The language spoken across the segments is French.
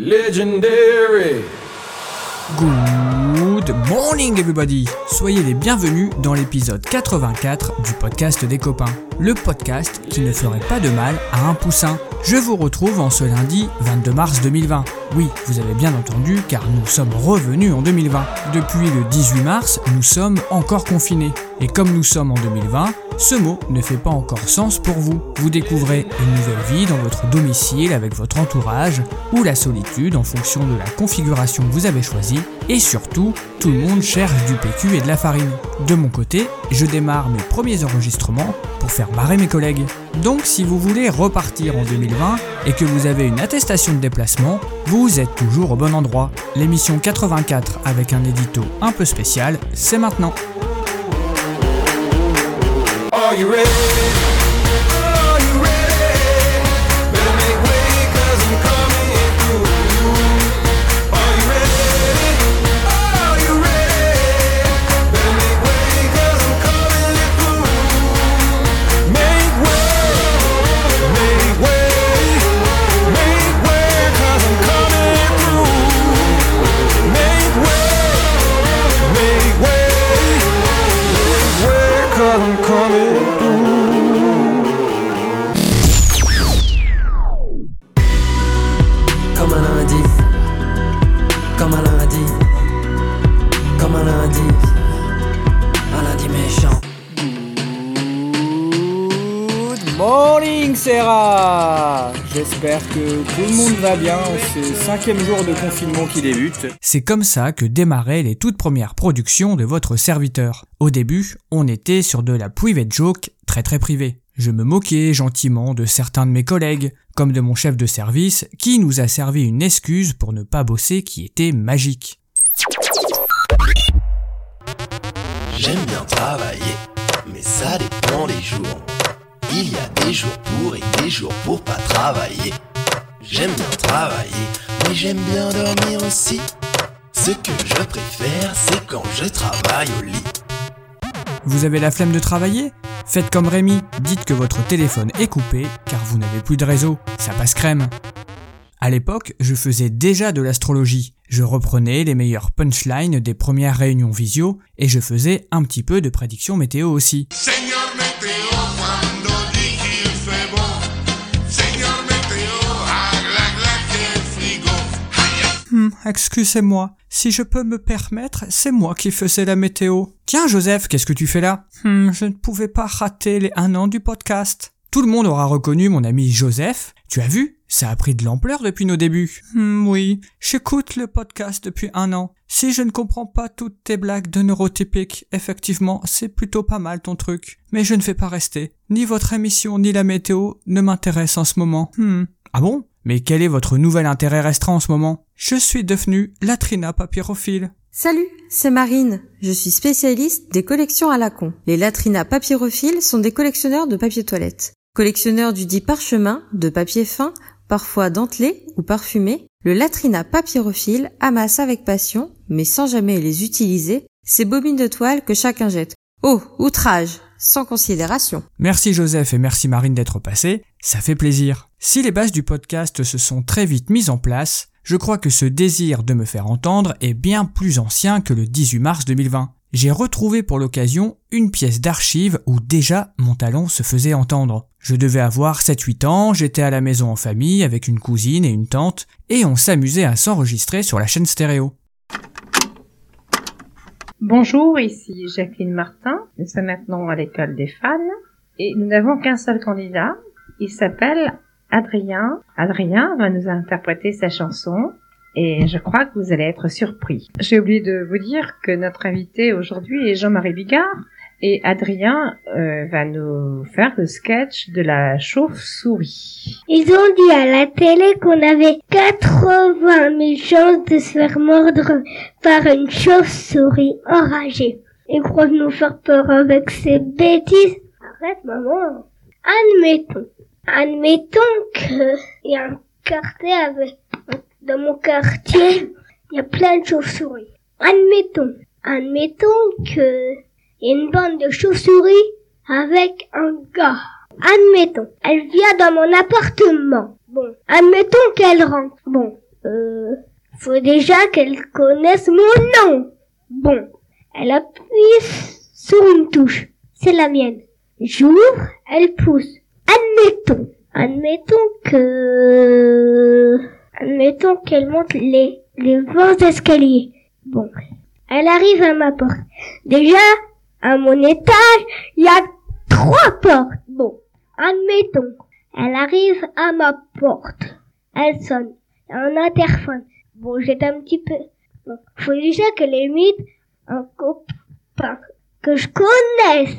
Legendary. Good morning everybody Soyez les bienvenus dans l'épisode 84 du podcast des copains. Le podcast qui ne ferait pas de mal à un poussin. Je vous retrouve en ce lundi 22 mars 2020. Oui, vous avez bien entendu car nous sommes revenus en 2020. Depuis le 18 mars, nous sommes encore confinés. Et comme nous sommes en 2020, ce mot ne fait pas encore sens pour vous. Vous découvrez une nouvelle vie dans votre domicile avec votre entourage, ou la solitude en fonction de la configuration que vous avez choisie, et surtout, tout le monde cherche du PQ et de la farine. De mon côté, je démarre mes premiers enregistrements pour faire marrer mes collègues. Donc si vous voulez repartir en 2020 et que vous avez une attestation de déplacement, vous êtes toujours au bon endroit. L'émission 84 avec un édito un peu spécial, c'est maintenant. J'espère que tout le monde va bien en ce cinquième jour de confinement qui débute. C'est comme ça que démarraient les toutes premières productions de votre serviteur. Au début, on était sur de la private joke très très privée. Je me moquais gentiment de certains de mes collègues, comme de mon chef de service, qui nous a servi une excuse pour ne pas bosser qui était magique. J'aime bien travailler, mais ça dépend des jours. Il y a des jours pour et des jours pour pas travailler. J'aime bien travailler, mais j'aime bien dormir aussi. Ce que je préfère, c'est quand je travaille au lit. Vous avez la flemme de travailler? Faites comme Rémi, dites que votre téléphone est coupé car vous n'avez plus de réseau, ça passe crème. À l'époque, je faisais déjà de l'astrologie. Je reprenais les meilleurs punchlines des premières réunions visio et je faisais un petit peu de prédiction météo aussi. Señor Meteo, excusez-moi, si je peux me permettre, c'est moi qui faisais la météo. Tiens Joseph, qu'est-ce que tu fais là? Hmm, je ne pouvais pas rater les un an du podcast. Tout le monde aura reconnu mon ami Joseph. Tu as vu? Ça a pris de l'ampleur depuis nos débuts. Hmm, oui, j'écoute le podcast depuis un an. Si je ne comprends pas toutes tes blagues de neurotypique, effectivement, c'est plutôt pas mal ton truc. Mais je ne vais pas rester. Ni votre émission ni la météo ne m'intéressent en ce moment. Hmm. Ah bon? Mais quel est votre nouvel intérêt restreint en ce moment? Je suis devenu latrina papyrophile. Salut, c'est Marine. Je suis spécialiste des collections à la con. Les latrinas papyrophiles sont des collectionneurs de papier toilette. Collectionneurs du dit parchemin, de papier fin, parfois dentelé ou parfumé, le latrina papyrophile amasse avec passion, mais sans jamais les utiliser, ces bobines de toile que chacun jette. Oh, outrage, sans considération. Merci Joseph et merci Marine d'être passés, ça fait plaisir. Si les bases du podcast se sont très vite mises en place, je crois que ce désir de me faire entendre est bien plus ancien que le 18 mars 2020. J'ai retrouvé pour l'occasion une pièce d'archive où déjà mon talent se faisait entendre. Je devais avoir 7-8 ans, j'étais à la maison en famille avec une cousine et une tante, et on s'amusait à s'enregistrer sur la chaîne stéréo. Bonjour, ici Jacqueline Martin. Nous sommes maintenant à l'école des fans et nous n'avons qu'un seul candidat. Il s'appelle Adrien. Adrien va nous interpréter sa chanson et je crois que vous allez être surpris. J'ai oublié de vous dire que notre invité aujourd'hui est Jean-Marie Bigard et Adrien euh, va nous faire le sketch de la chauve-souris. Ils ont dit à la télé qu'on avait 80 000 chances de se faire mordre par une chauve-souris enragée. Ils croient nous faire peur avec ces bêtises. Arrête, maman. Admettons. Admettons que il y a un quartier avec, dans mon quartier, il y a plein de chauves-souris. Admettons. Admettons que y a une bande de chauves-souris avec un gars. Admettons, elle vient dans mon appartement. Bon, admettons qu'elle rentre. Bon, Euh, faut déjà qu'elle connaisse mon nom. Bon, elle appuie sur une touche. C'est la mienne. J'ouvre, elle pousse. Admettons, admettons que, admettons qu'elle monte les, les 20 escaliers. Bon, elle arrive à ma porte. Déjà, à mon étage, il y a trois portes. Bon, admettons, elle arrive à ma porte. Elle sonne. Un interphone. Bon, j'étais un petit peu... Bon, faut déjà qu'elle imite un copain que je connaisse.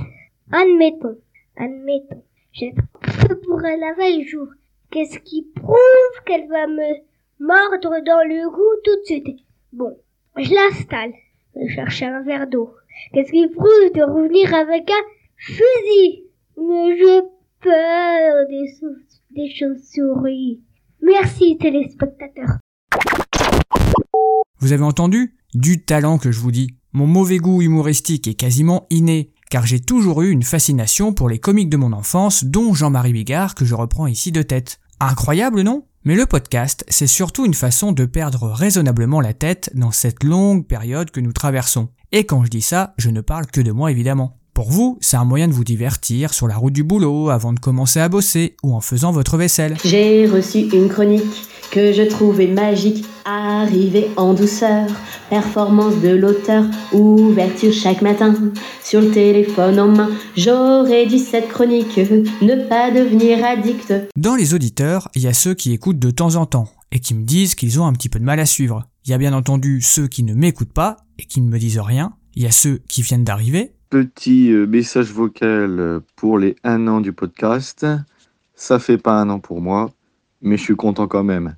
Admettons, admettons. J'ai fait pour elle la veille jour. Qu'est-ce qui prouve qu'elle va me mordre dans le goût tout de suite? Bon, je l'installe. Je chercher un verre d'eau. Qu'est-ce qui prouve de revenir avec un fusil? Mais j'ai peur des, chauves- des chauves-souris. Merci téléspectateurs. Vous avez entendu? Du talent que je vous dis. Mon mauvais goût humoristique est quasiment inné, car j'ai toujours eu une fascination pour les comiques de mon enfance, dont Jean-Marie Bigard que je reprends ici de tête. Incroyable, non? Mais le podcast, c'est surtout une façon de perdre raisonnablement la tête dans cette longue période que nous traversons. Et quand je dis ça, je ne parle que de moi évidemment. Pour vous, c'est un moyen de vous divertir sur la route du boulot, avant de commencer à bosser, ou en faisant votre vaisselle. J'ai reçu une chronique que je trouvais magique, arrivée en douceur, performance de l'auteur, ouverture chaque matin, sur le téléphone en main. J'aurais dû cette chronique, ne pas devenir addict. Dans les auditeurs, il y a ceux qui écoutent de temps en temps et qui me disent qu'ils ont un petit peu de mal à suivre. Il y a bien entendu ceux qui ne m'écoutent pas et qui ne me disent rien. Il y a ceux qui viennent d'arriver. Petit euh, message vocal euh, pour les un an du podcast. Ça fait pas un an pour moi, mais je suis content quand même.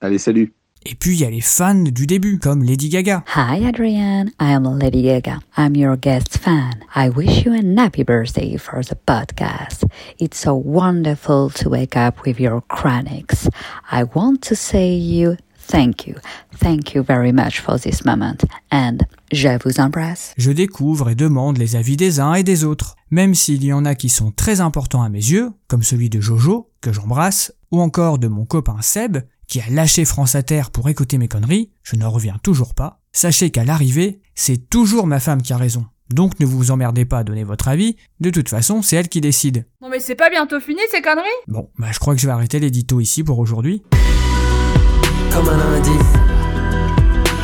Allez, salut Et puis il y a les fans du début, comme Lady Gaga. Hi, Adrienne. I am Lady Gaga. I'm your guest fan. I wish you an happy birthday for the podcast. It's so wonderful to wake up with your chronics. I want to say you thank you. Thank you very much for this moment. And je vous embrasse. Je découvre et demande les avis des uns et des autres, même s'il y en a qui sont très importants à mes yeux, comme celui de Jojo, que j'embrasse, ou encore de mon copain Seb, qui a lâché France Inter pour écouter mes conneries, je n'en reviens toujours pas. Sachez qu'à l'arrivée, c'est toujours ma femme qui a raison. Donc ne vous emmerdez pas à donner votre avis, de toute façon c'est elle qui décide. Non mais c'est pas bientôt fini ces conneries? Bon, bah je crois que je vais arrêter l'édito ici pour aujourd'hui. Comme un lundi,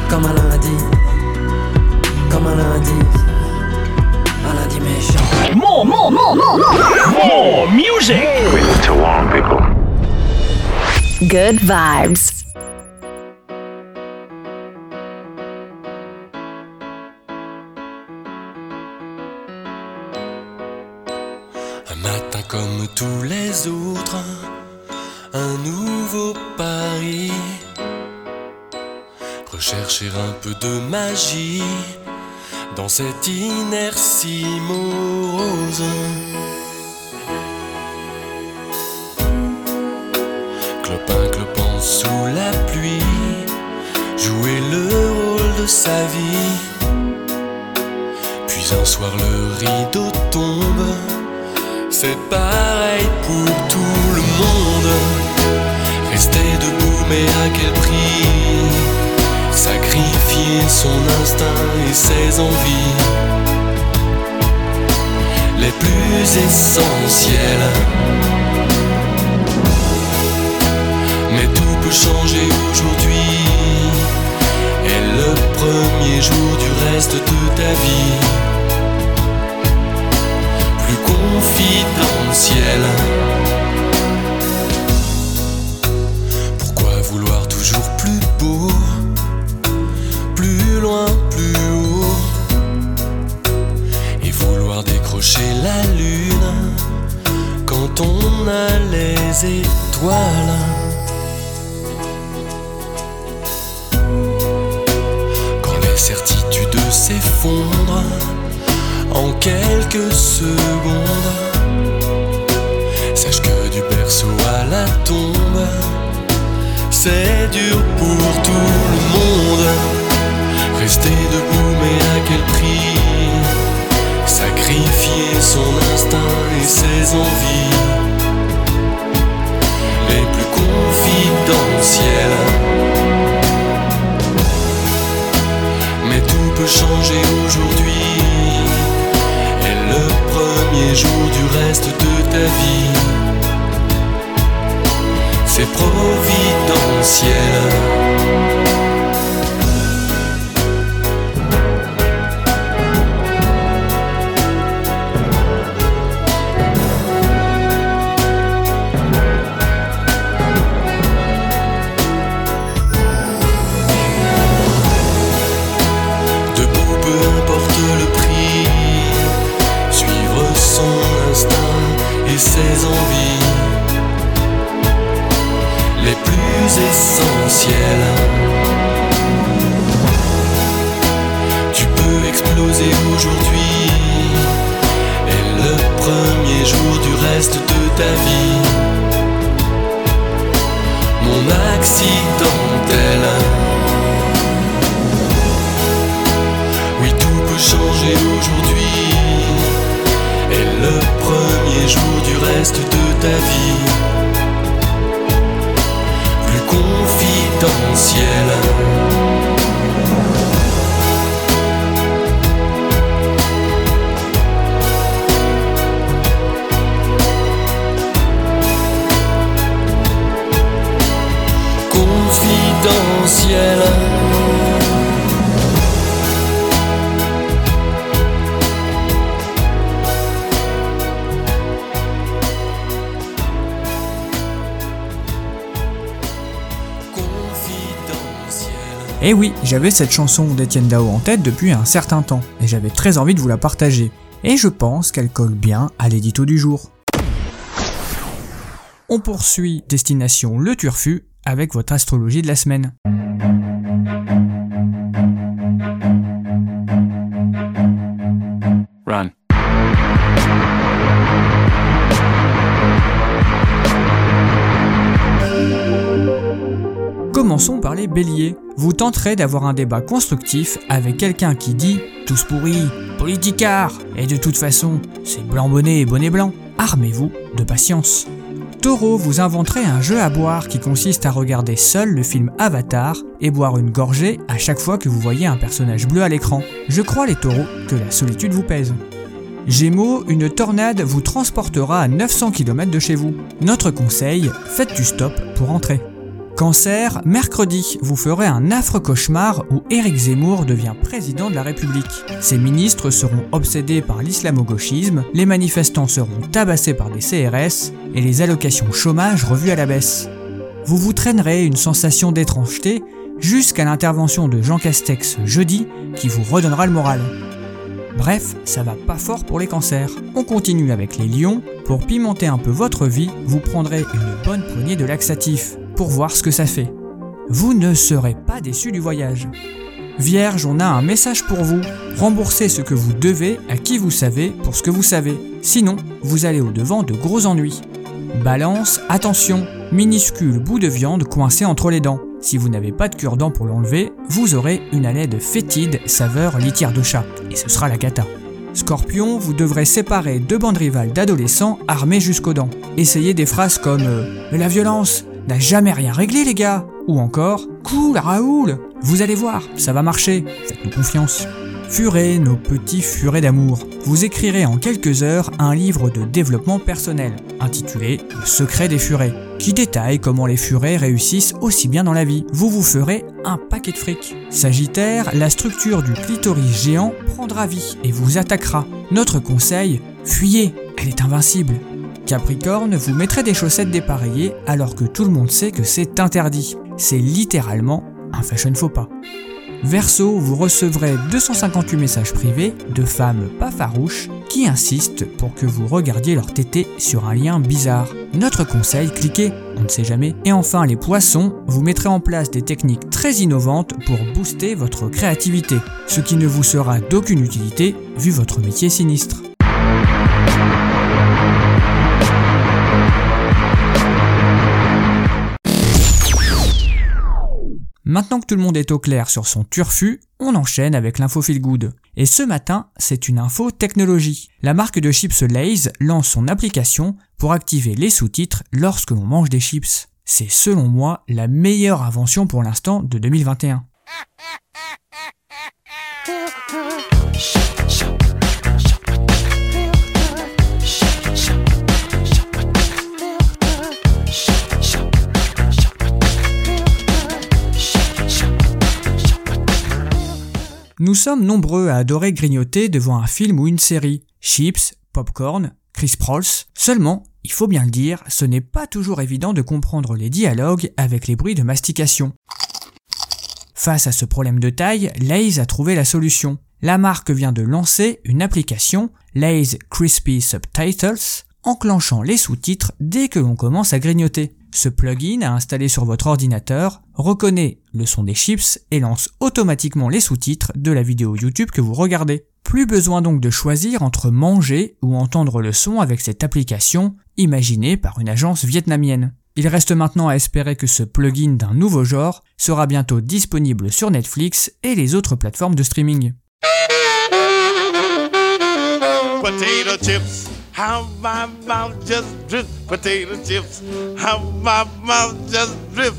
comme un lundi, comme un lundi, un lundi méchant. More, more, more, more, more, more music. We need to warn people. Good vibes. Un matin comme tous les autres, un nouveau pari. Rechercher un peu de magie dans cette inertie morose. Clopin clopant sous la pluie, jouer le rôle de sa vie. Puis un soir le rideau tombe, c'est pareil pour tout le monde. Rester debout, mais à quel prix? Sacrifier son instinct et ses envies les plus essentielles. Mais tout peut changer aujourd'hui. Et le premier jour du reste de ta vie, plus confidentiel. Quand on a les étoiles? Quand les certitudes s'effondrent en quelques secondes, sache que du berceau à la tombe, c'est dur pour tout le monde. Rester debout, mais à quel prix sacrifier son instinct et ses envies les plus confidentielles. Mais tout peut changer aujourd'hui et le premier jour du reste de ta vie. C'est providentiel. Reste de ta vie. Mon accidentel. Oui, tout peut changer aujourd'hui. Et le premier jour du reste de ta vie. Plus confidentiel. Confidentiel. Et Eh oui, j'avais cette chanson d'Étienne Dao en tête depuis un certain temps, et j'avais très envie de vous la partager. Et je pense qu'elle colle bien à l'édito du jour. On poursuit Destination Le Turfu avec votre astrologie de la semaine. Commençons par les béliers. Vous tenterez d'avoir un débat constructif avec quelqu'un qui dit tous pourris, politicard, et de toute façon, c'est blanc bonnet et bonnet blanc. Armez-vous de patience. Taureau, vous inventerez un jeu à boire qui consiste à regarder seul le film Avatar et boire une gorgée à chaque fois que vous voyez un personnage bleu à l'écran. Je crois les taureaux que la solitude vous pèse. Gémeaux, une tornade vous transportera à 900 km de chez vous. Notre conseil, faites du stop pour rentrer. Cancer, mercredi, vous ferez un affreux cauchemar où Éric Zemmour devient président de la République. Ses ministres seront obsédés par l'islamo-gauchisme, les manifestants seront tabassés par des CRS et les allocations chômage revues à la baisse. Vous vous traînerez une sensation d'étrangeté jusqu'à l'intervention de Jean Castex jeudi qui vous redonnera le moral. Bref, ça va pas fort pour les cancers. On continue avec les lions. Pour pimenter un peu votre vie, vous prendrez une bonne poignée de laxatifs voir ce que ça fait. Vous ne serez pas déçu du voyage. Vierge, on a un message pour vous. Remboursez ce que vous devez à qui vous savez pour ce que vous savez. Sinon, vous allez au devant de gros ennuis. Balance, attention, minuscule bout de viande coincé entre les dents. Si vous n'avez pas de cure-dent pour l'enlever, vous aurez une haleine fétide saveur litière de chat. Et ce sera la cata. Scorpion, vous devrez séparer deux bandes rivales d'adolescents armés jusqu'aux dents. Essayez des phrases comme euh, la violence n'a jamais rien réglé les gars Ou encore Cool Raoul Vous allez voir, ça va marcher, faites-nous confiance. Furets, nos petits furets d'amour. Vous écrirez en quelques heures un livre de développement personnel, intitulé Le secret des furets, qui détaille comment les furets réussissent aussi bien dans la vie. Vous vous ferez un paquet de fric. Sagittaire, la structure du clitoris géant prendra vie et vous attaquera. Notre conseil, fuyez, elle est invincible. Capricorne, vous mettrez des chaussettes dépareillées alors que tout le monde sait que c'est interdit. C'est littéralement un fashion faux pas. Verseau, vous recevrez 258 messages privés de femmes pas farouches qui insistent pour que vous regardiez leur tété sur un lien bizarre. Notre conseil, cliquez, on ne sait jamais. Et enfin, les poissons, vous mettrez en place des techniques très innovantes pour booster votre créativité, ce qui ne vous sera d'aucune utilité vu votre métier sinistre. Maintenant que tout le monde est au clair sur son turfu, on enchaîne avec l'info feel. Et ce matin, c'est une info technologie. La marque de chips Lay's lance son application pour activer les sous-titres lorsque l'on mange des chips. C'est selon moi la meilleure invention pour l'instant de 2021. Nous sommes nombreux à adorer grignoter devant un film ou une série. Chips, popcorn, Chris Prols. Seulement, il faut bien le dire, ce n'est pas toujours évident de comprendre les dialogues avec les bruits de mastication. Face à ce problème de taille, Lay's a trouvé la solution. La marque vient de lancer une application, Lay's Crispy Subtitles, enclenchant les sous-titres dès que l'on commence à grignoter. Ce plugin à installer sur votre ordinateur reconnaît le son des chips et lance automatiquement les sous-titres de la vidéo YouTube que vous regardez. Plus besoin donc de choisir entre manger ou entendre le son avec cette application imaginée par une agence vietnamienne. Il reste maintenant à espérer que ce plugin d'un nouveau genre sera bientôt disponible sur Netflix et les autres plateformes de streaming. How my mouth just drip. Potato chips, how my mouth just drip.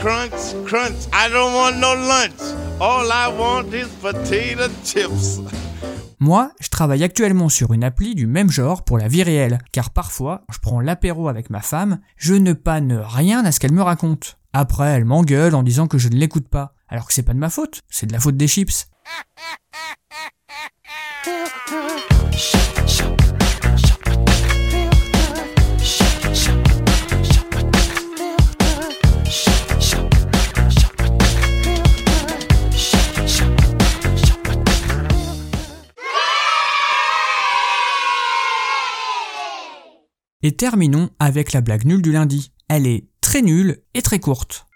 Crunch, crunch, I don't want no lunch. All I want is potato chips. Moi, je travaille actuellement sur une appli du même genre pour la vie réelle, car parfois, je prends l'apéro avec ma femme, je ne panne rien à ce qu'elle me raconte. Après, elle m'engueule en disant que je ne l'écoute pas, alors que c'est pas de ma faute, c'est de la faute des chips. Et terminons avec la blague nulle du lundi. Elle est très nulle et très courte.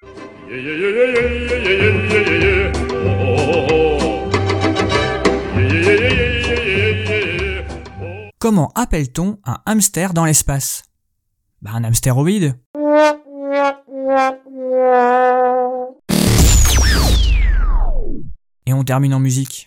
Comment appelle-t-on un hamster dans l'espace Bah un hamstéroïde. Et on termine en musique.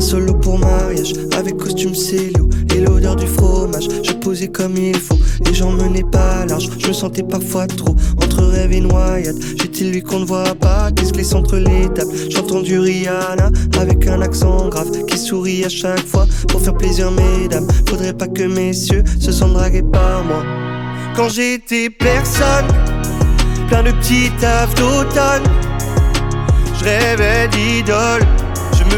solo pour mariage Avec costume célio et l'odeur du fromage. Je posais comme il faut, les gens menaient pas large. Je me sentais parfois trop entre rêve et noyade. J'étais lui qu'on ne voit pas, qui se glisse entre les tables. J'entends du Rihanna avec un accent grave Qui sourit à chaque fois. Pour faire plaisir mesdames Faudrait pas que messieurs se sentent dragués par moi. Quand j'étais personne, plein de petits tafs d'automne Je rêvais d'idole,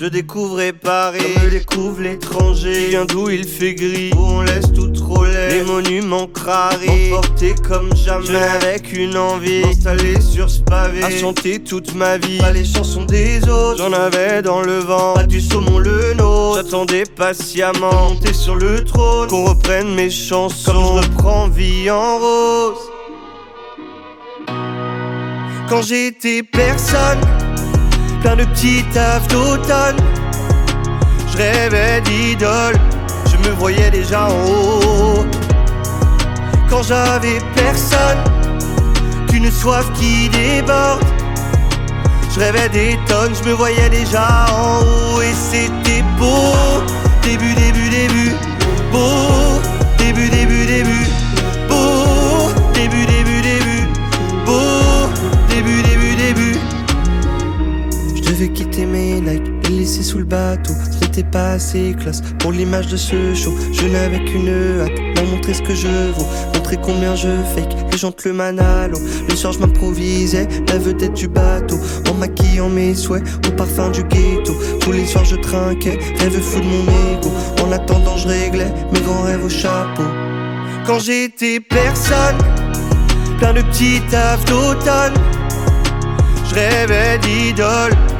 Je découvrais Paris, je découvre l'étranger. Qui vient d'où il fait gris, où on laisse tout trop laid. Les monuments crarés, emportés comme jamais. Je avec une envie, installé sur ce pavé. À chanter toute ma vie, pas les chansons des autres. J'en avais dans le vent, pas du saumon le nôtre. J'attendais patiemment, monter sur le trône. Qu'on reprenne mes chansons, comme je reprends vie en rose. Quand j'étais personne plein de petits tafs d'automne. Je rêvais d'idole, je me voyais déjà en haut. Quand j'avais personne, qu'une soif qui déborde. Je rêvais des tonnes, je me voyais déjà en haut et c'était beau. Début, début, début, beau. Début, début, début, Je devais quitter mes Nike, les laisser sous le bateau. Ce n'était pas assez classe pour l'image de ce show. Je n'avais qu'une hâte, leur montrer ce que je vaux. Montrer combien je fake, les gens te le manalo. Le soir, je m'improvisais, la vedette du bateau. En maquillant mes souhaits, au parfum du ghetto. Tous les soirs, je trinquais, rêve fou de mon ego. En attendant, je réglais mes grands rêves au chapeau. Quand j'étais personne, plein de petits tafs d'automne. Je rêvais d'idole, je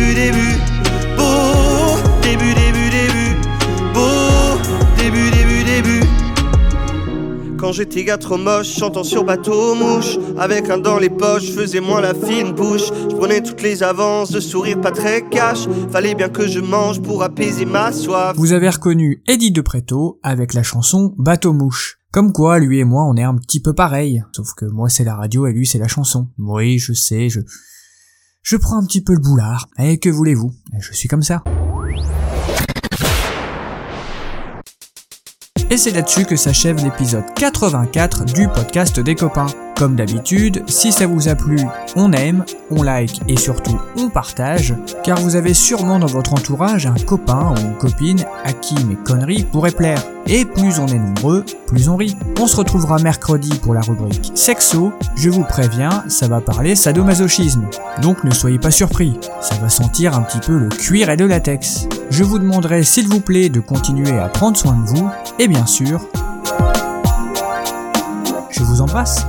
Quand j'étais gars trop moche, chantant sur bateau mouche Avec un dans les poches, faisais moins la fine bouche Je prenais toutes les avances, de sourire pas très cash Fallait bien que je mange pour apaiser ma soif Vous avez reconnu Eddie de Preto avec la chanson Bateau Mouche. Comme quoi, lui et moi, on est un petit peu pareil. Sauf que moi, c'est la radio et lui, c'est la chanson. Oui, je sais, je... Je prends un petit peu le boulard. Et que voulez-vous? Je suis comme ça. Et c'est là-dessus que s'achève l'épisode 84 du podcast des copains. Comme d'habitude, si ça vous a plu, on aime, on like et surtout on partage, car vous avez sûrement dans votre entourage un copain ou une copine à qui mes conneries pourraient plaire. Et plus on est nombreux, plus on rit. On se retrouvera mercredi pour la rubrique Sexo. Je vous préviens, ça va parler sadomasochisme. Donc ne soyez pas surpris, ça va sentir un petit peu le cuir et le latex. Je vous demanderai s'il vous plaît de continuer à prendre soin de vous, et bien sûr, je vous embrasse.